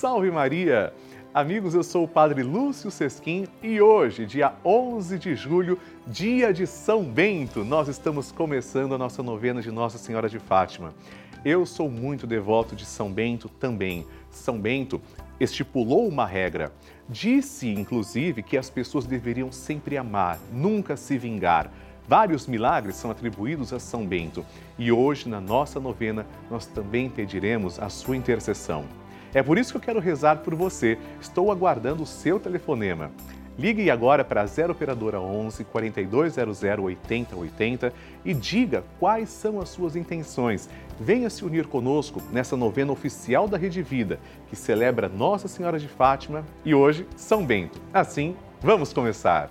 Salve Maria! Amigos, eu sou o Padre Lúcio Sesquim e hoje, dia 11 de julho, dia de São Bento, nós estamos começando a nossa novena de Nossa Senhora de Fátima. Eu sou muito devoto de São Bento também. São Bento estipulou uma regra. Disse, inclusive, que as pessoas deveriam sempre amar, nunca se vingar. Vários milagres são atribuídos a São Bento e hoje, na nossa novena, nós também pediremos a sua intercessão. É por isso que eu quero rezar por você. Estou aguardando o seu telefonema. Ligue agora para a 0 Operadora 11 4200 8080 e diga quais são as suas intenções. Venha se unir conosco nessa novena oficial da Rede Vida, que celebra Nossa Senhora de Fátima e hoje São Bento. Assim, vamos começar.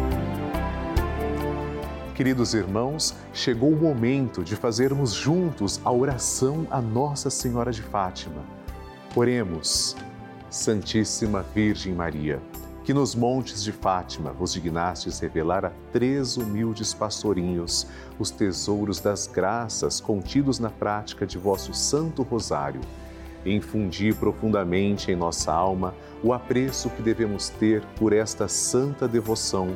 Queridos irmãos, chegou o momento de fazermos juntos a oração a Nossa Senhora de Fátima. Oremos, Santíssima Virgem Maria, que nos montes de Fátima vos dignastes revelar a três humildes pastorinhos os tesouros das graças contidos na prática de vosso Santo Rosário. Infundi profundamente em nossa alma o apreço que devemos ter por esta santa devoção,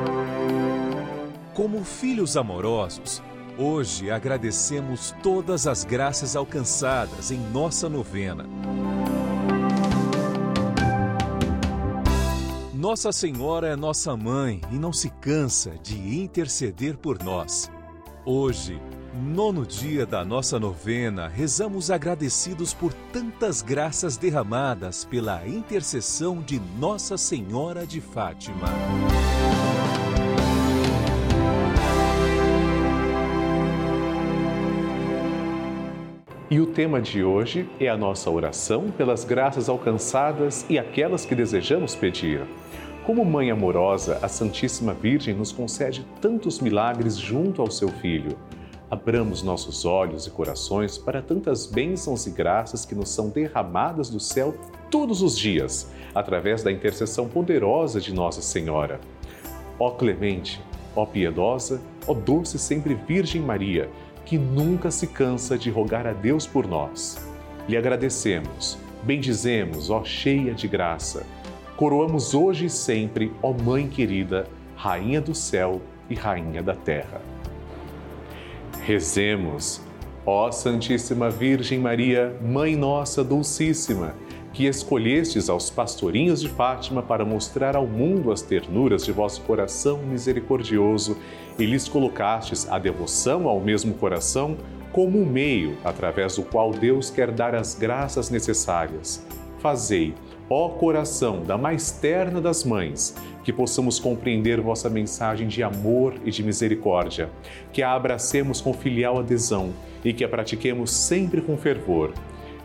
Como filhos amorosos, hoje agradecemos todas as graças alcançadas em nossa novena. Nossa Senhora é nossa mãe e não se cansa de interceder por nós. Hoje, nono dia da nossa novena, rezamos agradecidos por tantas graças derramadas pela intercessão de Nossa Senhora de Fátima. E o tema de hoje é a nossa oração pelas graças alcançadas e aquelas que desejamos pedir. Como mãe amorosa, a Santíssima Virgem nos concede tantos milagres junto ao seu Filho. Abramos nossos olhos e corações para tantas bênçãos e graças que nos são derramadas do céu todos os dias, através da intercessão poderosa de Nossa Senhora. Ó clemente, ó piedosa, ó doce sempre Virgem Maria, que nunca se cansa de rogar a Deus por nós. Lhe agradecemos, bendizemos, ó cheia de graça. Coroamos hoje e sempre, ó Mãe querida, Rainha do céu e Rainha da terra. Rezemos, ó Santíssima Virgem Maria, Mãe Nossa Dulcíssima que escolhestes aos pastorinhos de Fátima para mostrar ao mundo as ternuras de vosso coração misericordioso e lhes colocastes a devoção ao mesmo coração como um meio através do qual Deus quer dar as graças necessárias. Fazei, ó coração da mais terna das mães, que possamos compreender vossa mensagem de amor e de misericórdia, que a abracemos com filial adesão e que a pratiquemos sempre com fervor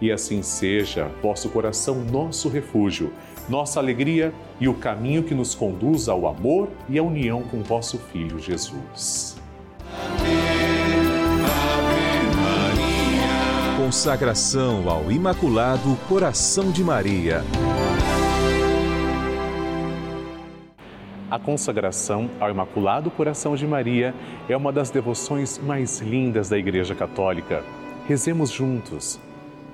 e assim seja, vosso coração nosso refúgio, nossa alegria e o caminho que nos conduz ao amor e à união com vosso Filho Jesus. Consagração ao Imaculado Coração de Maria. A consagração ao Imaculado Coração de Maria é uma das devoções mais lindas da Igreja Católica. Rezemos juntos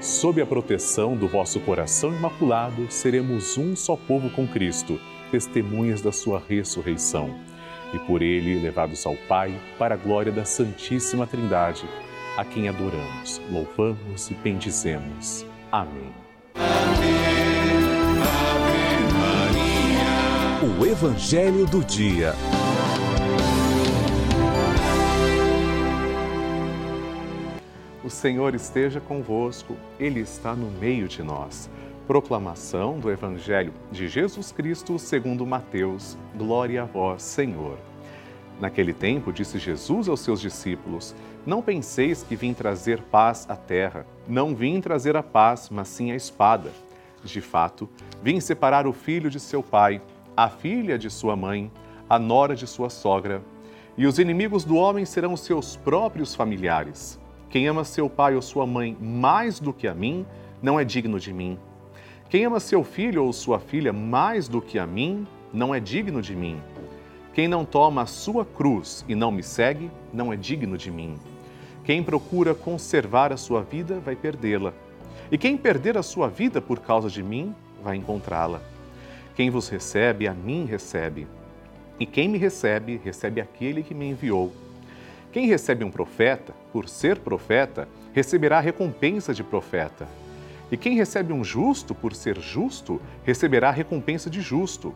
Sob a proteção do vosso coração imaculado, seremos um só povo com Cristo, testemunhas da sua ressurreição. E por ele levados ao Pai, para a glória da Santíssima Trindade, a quem adoramos, louvamos e bendizemos. Amém. Ave, Ave Maria. O Evangelho do Dia. O Senhor esteja convosco, Ele está no meio de nós. Proclamação do Evangelho de Jesus Cristo segundo Mateus. Glória a vós, Senhor. Naquele tempo, disse Jesus aos seus discípulos: Não penseis que vim trazer paz à terra. Não vim trazer a paz, mas sim a espada. De fato, vim separar o filho de seu pai, a filha de sua mãe, a nora de sua sogra. E os inimigos do homem serão seus próprios familiares. Quem ama seu pai ou sua mãe mais do que a mim, não é digno de mim. Quem ama seu filho ou sua filha mais do que a mim, não é digno de mim. Quem não toma a sua cruz e não me segue, não é digno de mim. Quem procura conservar a sua vida, vai perdê-la. E quem perder a sua vida por causa de mim, vai encontrá-la. Quem vos recebe, a mim recebe. E quem me recebe, recebe aquele que me enviou. Quem recebe um profeta, por ser profeta, receberá a recompensa de profeta. E quem recebe um justo, por ser justo, receberá a recompensa de justo.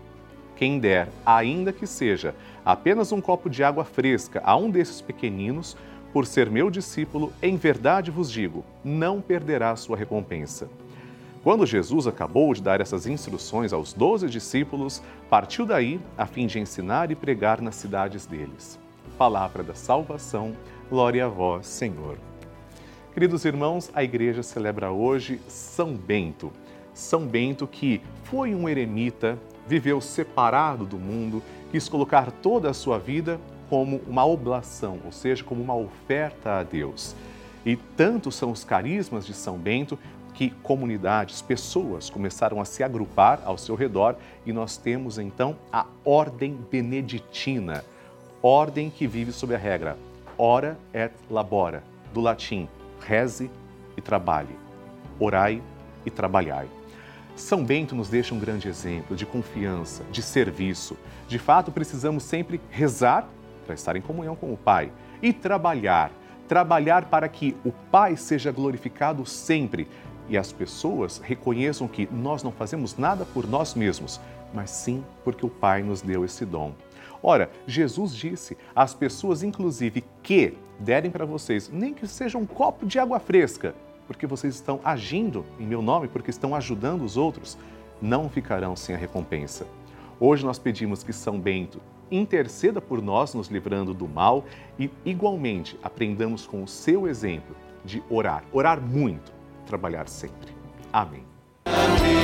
Quem der, ainda que seja apenas um copo de água fresca a um desses pequeninos, por ser meu discípulo, em verdade vos digo, não perderá sua recompensa. Quando Jesus acabou de dar essas instruções aos doze discípulos, partiu daí a fim de ensinar e pregar nas cidades deles palavra da salvação. Glória a vós, Senhor. Queridos irmãos, a igreja celebra hoje São Bento. São Bento, que foi um eremita, viveu separado do mundo, quis colocar toda a sua vida como uma oblação, ou seja, como uma oferta a Deus. E tantos são os carismas de São Bento que comunidades, pessoas começaram a se agrupar ao seu redor e nós temos então a Ordem Beneditina, ordem que vive sob a regra ora et labora, do latim reze e trabalhe, orai e trabalhai. São Bento nos deixa um grande exemplo de confiança, de serviço. De fato, precisamos sempre rezar para estar em comunhão com o Pai e trabalhar, trabalhar para que o Pai seja glorificado sempre e as pessoas reconheçam que nós não fazemos nada por nós mesmos, mas sim porque o Pai nos deu esse dom. Ora, Jesus disse às pessoas, inclusive, que derem para vocês, nem que seja um copo de água fresca, porque vocês estão agindo em meu nome, porque estão ajudando os outros, não ficarão sem a recompensa. Hoje nós pedimos que São Bento interceda por nós, nos livrando do mal e, igualmente, aprendamos com o seu exemplo de orar, orar muito trabalhar sempre. Amém. Ave,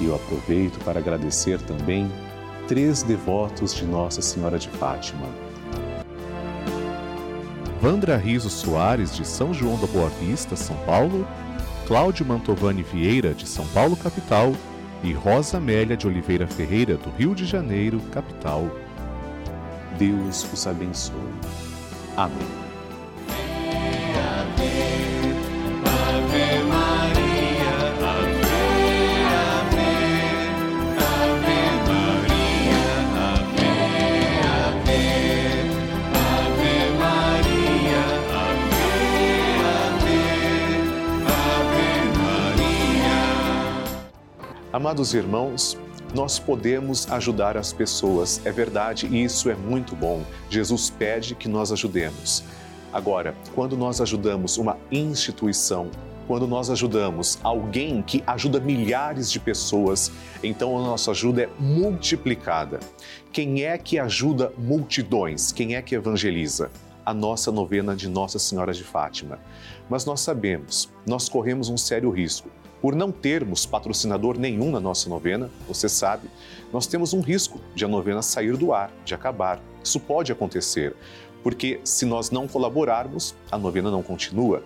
E eu aproveito para agradecer também três devotos de Nossa Senhora de Fátima. Vandra Riso Soares, de São João da Boa Vista, São Paulo, Cláudio Mantovani Vieira, de São Paulo, capital, e Rosa Amélia de Oliveira Ferreira, do Rio de Janeiro, capital. Deus os abençoe. Amém. Amados irmãos, nós podemos ajudar as pessoas, é verdade, e isso é muito bom. Jesus pede que nós ajudemos. Agora, quando nós ajudamos uma instituição, quando nós ajudamos alguém que ajuda milhares de pessoas, então a nossa ajuda é multiplicada. Quem é que ajuda multidões? Quem é que evangeliza? A nossa novena de Nossa Senhora de Fátima. Mas nós sabemos, nós corremos um sério risco por não termos patrocinador nenhum na nossa novena, você sabe, nós temos um risco de a novena sair do ar, de acabar. Isso pode acontecer, porque se nós não colaborarmos, a novena não continua.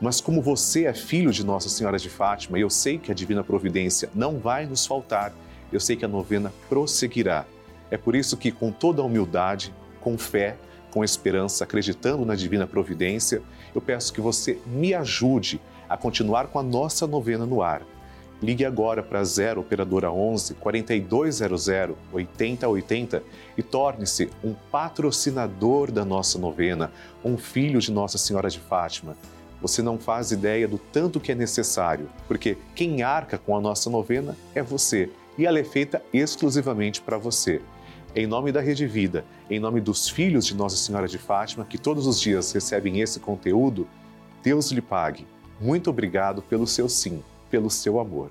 Mas como você é filho de Nossa Senhora de Fátima, e eu sei que a divina providência não vai nos faltar, eu sei que a novena prosseguirá. É por isso que com toda a humildade, com fé, com esperança, acreditando na divina providência, eu peço que você me ajude a continuar com a nossa novena no ar. Ligue agora para 0 operadora 11 4200 8080 e torne-se um patrocinador da nossa novena, um filho de Nossa Senhora de Fátima. Você não faz ideia do tanto que é necessário, porque quem arca com a nossa novena é você e ela é feita exclusivamente para você. Em nome da Rede Vida, em nome dos filhos de Nossa Senhora de Fátima, que todos os dias recebem esse conteúdo, Deus lhe pague. Muito obrigado pelo seu sim, pelo seu amor.